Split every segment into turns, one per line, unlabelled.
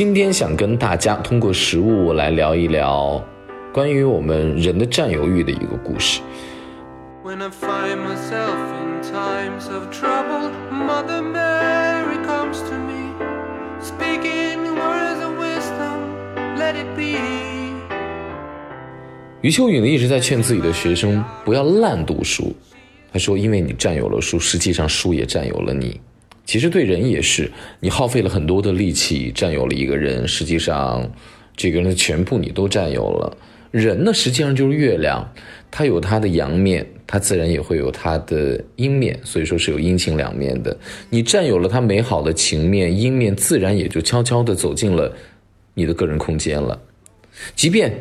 今天想跟大家通过食物来聊一聊关于我们人的占有欲的一个故事。When I find myself in times of trouble, Mother Mary comes to me, speaking words of wisdom, let it be. 余秋雨呢一直在劝自己的学生不要滥读书，他说：“因为你占有了书，实际上书也占有了你。其实对人也是，你耗费了很多的力气占有了一个人，实际上这个人的全部你都占有了。人呢，实际上就是月亮，它有它的阳面。”它自然也会有它的阴面，所以说是有阴晴两面的。你占有了它美好的情面，阴面自然也就悄悄地走进了你的个人空间了。即便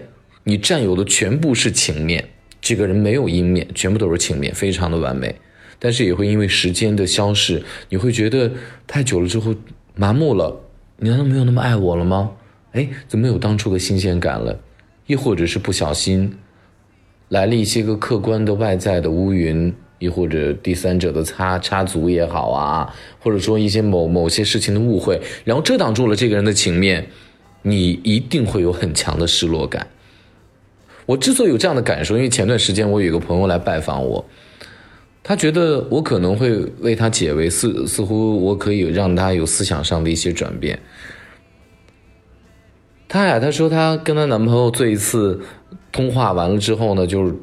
你占有的全部是情面，这个人没有阴面，全部都是情面，非常的完美，但是也会因为时间的消逝，你会觉得太久了之后麻木了。你难道没有那么爱我了吗？哎，怎么有当初的新鲜感了？亦或者是不小心。来了一些个客观的外在的乌云，亦或者第三者的插插足也好啊，或者说一些某某些事情的误会，然后遮挡住了这个人的情面，你一定会有很强的失落感。我之所以有这样的感受，因为前段时间我有一个朋友来拜访我，他觉得我可能会为他解围，似似乎我可以让他有思想上的一些转变。她呀，她说她跟她男朋友做一次通话完了之后呢，就是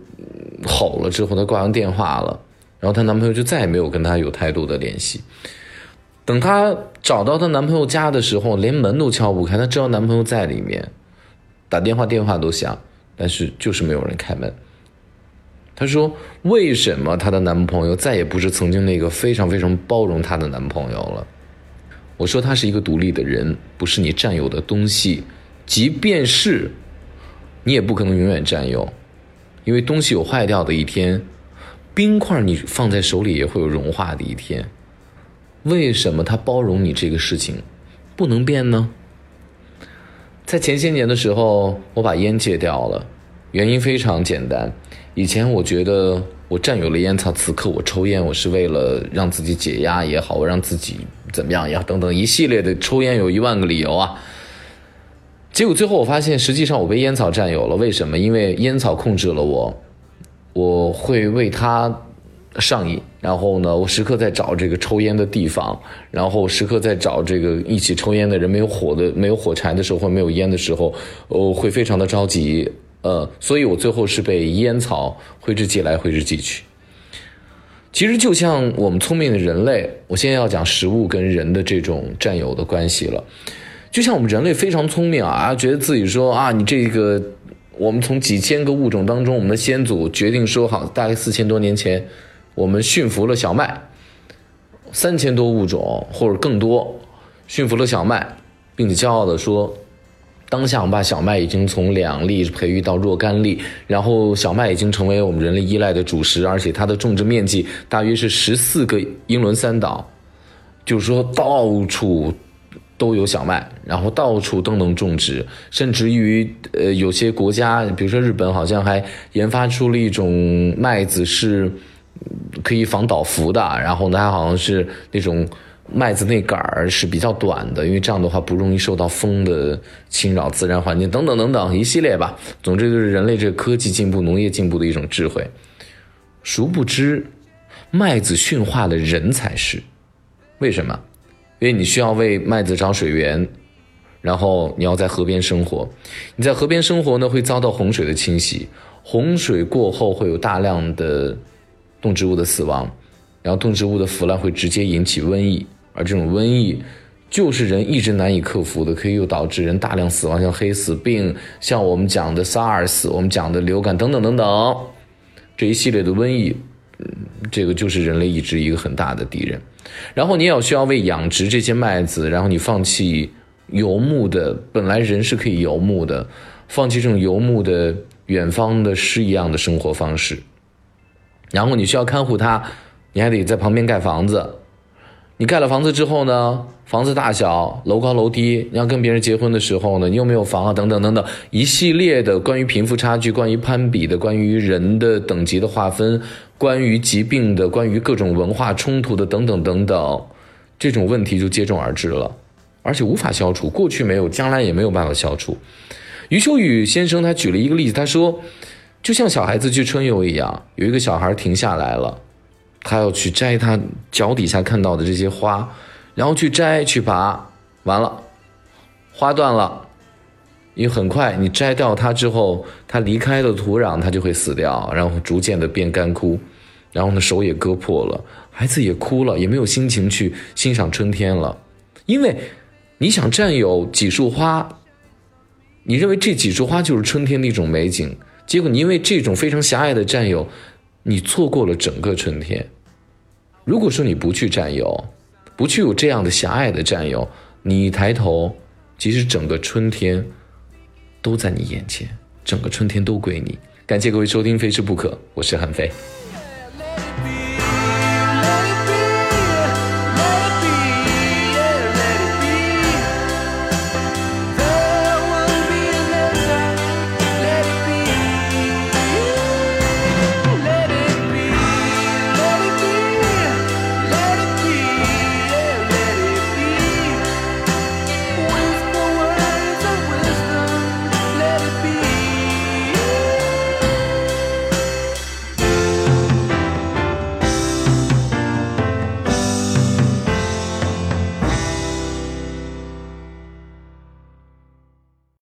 吼了之后，她挂完电话了，然后她男朋友就再也没有跟她有太多的联系。等她找到她男朋友家的时候，连门都敲不开，她知道男朋友在里面，打电话电话都响，但是就是没有人开门。她说：“为什么她的男朋友再也不是曾经那个非常非常包容她的男朋友了？”我说：“他是一个独立的人，不是你占有的东西。”即便是，你也不可能永远占有，因为东西有坏掉的一天，冰块你放在手里也会有融化的一天。为什么他包容你这个事情不能变呢？在前些年的时候，我把烟戒掉了，原因非常简单。以前我觉得我占有了烟草，此刻我抽烟，我是为了让自己解压也好，我让自己怎么样也好，等等一系列的抽烟有一万个理由啊。结果最后我发现，实际上我被烟草占有了。为什么？因为烟草控制了我，我会为它上瘾。然后呢，我时刻在找这个抽烟的地方，然后时刻在找这个一起抽烟的人。没有火的、没有火柴的时候，或没有烟的时候，我会非常的着急。呃，所以我最后是被烟草挥之即来，挥之即去。其实就像我们聪明的人类，我现在要讲食物跟人的这种占有的关系了。就像我们人类非常聪明啊，觉得自己说啊，你这个，我们从几千个物种当中，我们的先祖决定说好，大概四千多年前，我们驯服了小麦，三千多物种或者更多，驯服了小麦，并且骄傲的说，当下我们把小麦已经从两粒培育到若干粒，然后小麦已经成为我们人类依赖的主食，而且它的种植面积大约是十四个英伦三岛，就是说到处。都有小麦，然后到处都能种植，甚至于呃有些国家，比如说日本，好像还研发出了一种麦子是可以防倒伏的，然后呢，它好像是那种麦子那杆儿是比较短的，因为这样的话不容易受到风的侵扰，自然环境等等等等一系列吧。总之就是人类这个科技进步、农业进步的一种智慧。殊不知，麦子驯化的人才是为什么？因为你需要为麦子找水源，然后你要在河边生活。你在河边生活呢，会遭到洪水的侵袭。洪水过后会有大量的动植物的死亡，然后动植物的腐烂会直接引起瘟疫，而这种瘟疫就是人一直难以克服的，可以又导致人大量死亡，像黑死病，像我们讲的 SARS，我们讲的流感等等等等，这一系列的瘟疫，嗯，这个就是人类一直一个很大的敌人。然后你也需要为养殖这些麦子，然后你放弃游牧的，本来人是可以游牧的，放弃这种游牧的远方的诗一样的生活方式。然后你需要看护它，你还得在旁边盖房子。你盖了房子之后呢，房子大小、楼高楼低，你要跟别人结婚的时候呢，你又没有房啊，等等等等，一系列的关于贫富差距、关于攀比的、关于人的等级的划分。关于疾病的，关于各种文化冲突的，等等等等，这种问题就接踵而至了。而且无法消除，过去没有，将来也没有办法消除。余秋雨先生他举了一个例子，他说，就像小孩子去春游一样，有一个小孩停下来了，他要去摘他脚底下看到的这些花，然后去摘去拔，完了，花断了，因为很快你摘掉它之后，它离开了土壤，它就会死掉，然后逐渐的变干枯，然后呢手也割破了，孩子也哭了，也没有心情去欣赏春天了，因为你想占有几束花。你认为这几束花就是春天的一种美景，结果你因为这种非常狭隘的占有，你错过了整个春天。如果说你不去占有，不去有这样的狭隘的占有，你抬头，其实整个春天都在你眼前，整个春天都归你。感谢各位收听《非吃不可》，我是韩非。